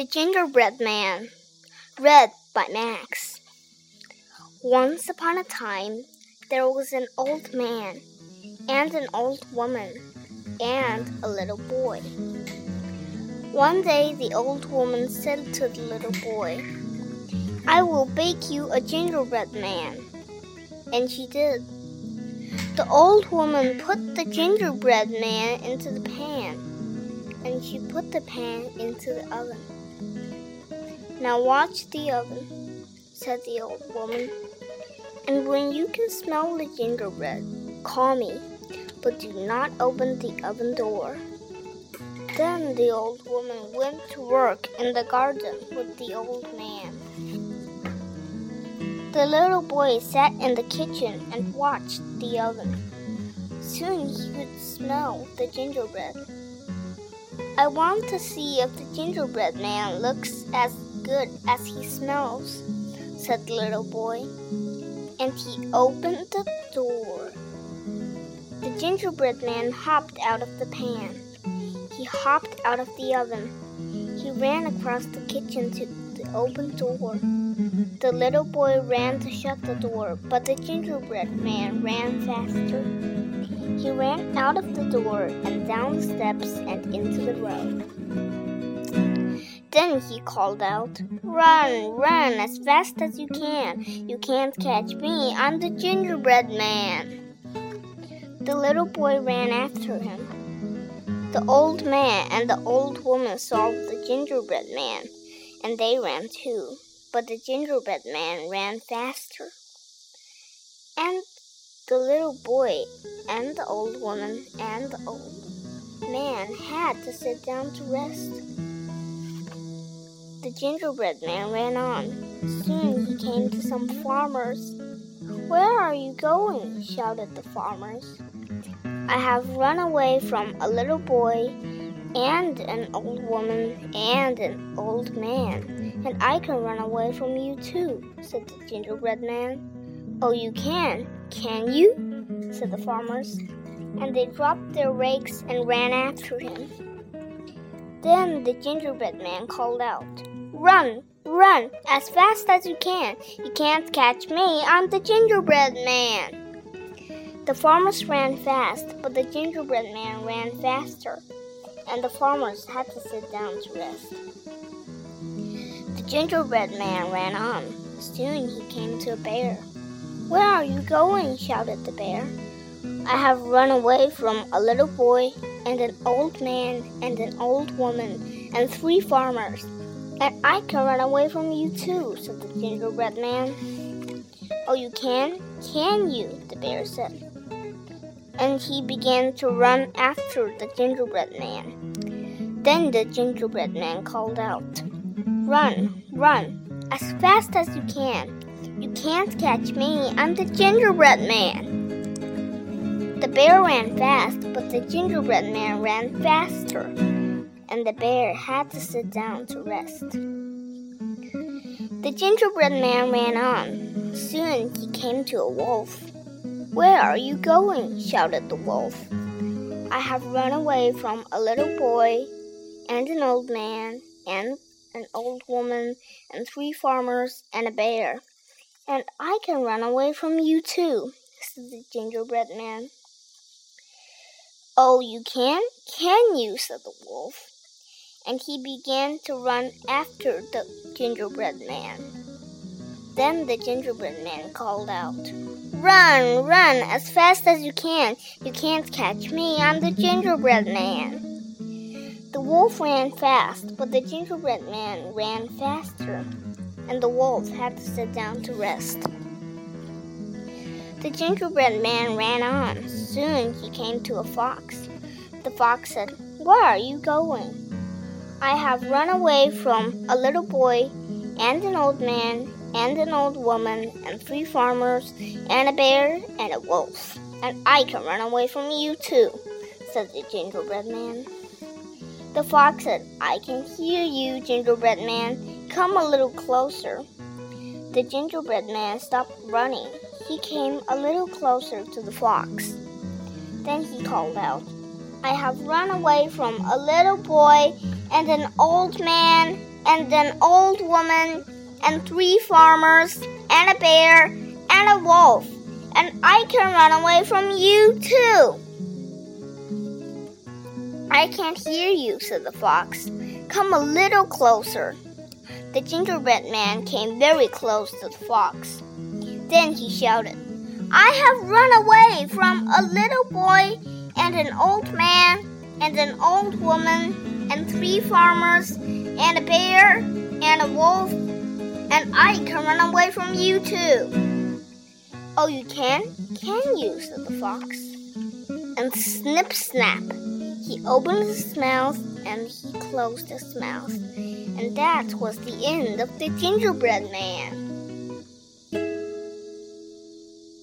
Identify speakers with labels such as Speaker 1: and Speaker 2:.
Speaker 1: The Gingerbread Man, read by Max. Once upon a time, there was an old man, and an old woman, and a little boy. One day, the old woman said to the little boy, I will bake you a gingerbread man. And she did. The old woman put the gingerbread man into the pan, and she put the pan into the oven. Now watch the oven, said the old woman, and when you can smell the gingerbread, call me, but do not open the oven door. Then the old woman went to work in the garden with the old man. The little boy sat in the kitchen and watched the oven. Soon he could smell the gingerbread. I want to see if the gingerbread man looks as good as he smells, said the little boy. And he opened the door. The gingerbread man hopped out of the pan. He hopped out of the oven. He ran across the kitchen to the open door. The little boy ran to shut the door, but the gingerbread man ran faster. He ran out of the door and down the steps and into the road. Then he called out, Run, run as fast as you can. You can't catch me. I'm the gingerbread man. The little boy ran after him. The old man and the old woman saw the gingerbread man, and they ran too. But the gingerbread man ran faster. And the little boy and the old woman and the old man had to sit down to rest. The gingerbread man ran on. Soon he came to some farmers. Where are you going? shouted the farmers. I have run away from a little boy and an old woman and an old man, and I can run away from you too, said the gingerbread man. Oh, you can, can you? said the farmers, and they dropped their rakes and ran after him. Then the gingerbread man called out, Run, run, as fast as you can. You can't catch me, I'm the gingerbread man. The farmers ran fast, but the gingerbread man ran faster, and the farmers had to sit down to rest. The gingerbread man ran on. Soon he came to a bear. Where are you going? shouted the bear. I have run away from a little boy and an old man and an old woman and three farmers. And I can run away from you too, said the gingerbread man. Oh, you can? Can you? the bear said. And he began to run after the gingerbread man. Then the gingerbread man called out, Run, run, as fast as you can. You can't catch me, I'm the gingerbread man. The bear ran fast, but the gingerbread man ran faster, and the bear had to sit down to rest. The gingerbread man ran on. Soon he came to a wolf. Where are you going? shouted the wolf. I have run away from a little boy and an old man and an old woman and three farmers and a bear. And I can run away from you too, said the gingerbread man. Oh, you can? Can you? said the wolf. And he began to run after the gingerbread man. Then the gingerbread man called out, Run, run, as fast as you can. You can't catch me, I'm the gingerbread man. The wolf ran fast, but the gingerbread man ran faster, and the wolf had to sit down to rest. The gingerbread man ran on. Soon he came to a fox. The fox said, Where are you going? I have run away from a little boy and an old man and an old woman and three farmers and a bear and a wolf. And I can run away from you too, said the gingerbread man. The fox said, I can hear you, gingerbread man. Come a little closer. The gingerbread man stopped running. He came a little closer to the fox. Then he called out, I have run away from a little boy and an old man and an old woman, and three farmers, and a bear, and a wolf, and I can run away from you too. I can't hear you, said the fox. Come a little closer. The gingerbread man came very close to the fox. Then he shouted, I have run away from a little boy and an old man and an old woman and three farmers and a bear and a wolf, and I can run away from you too. Oh, you can? Can you? said the fox. And snip snap, he opened his mouth and he closed his mouth. And that was the end of the gingerbread man.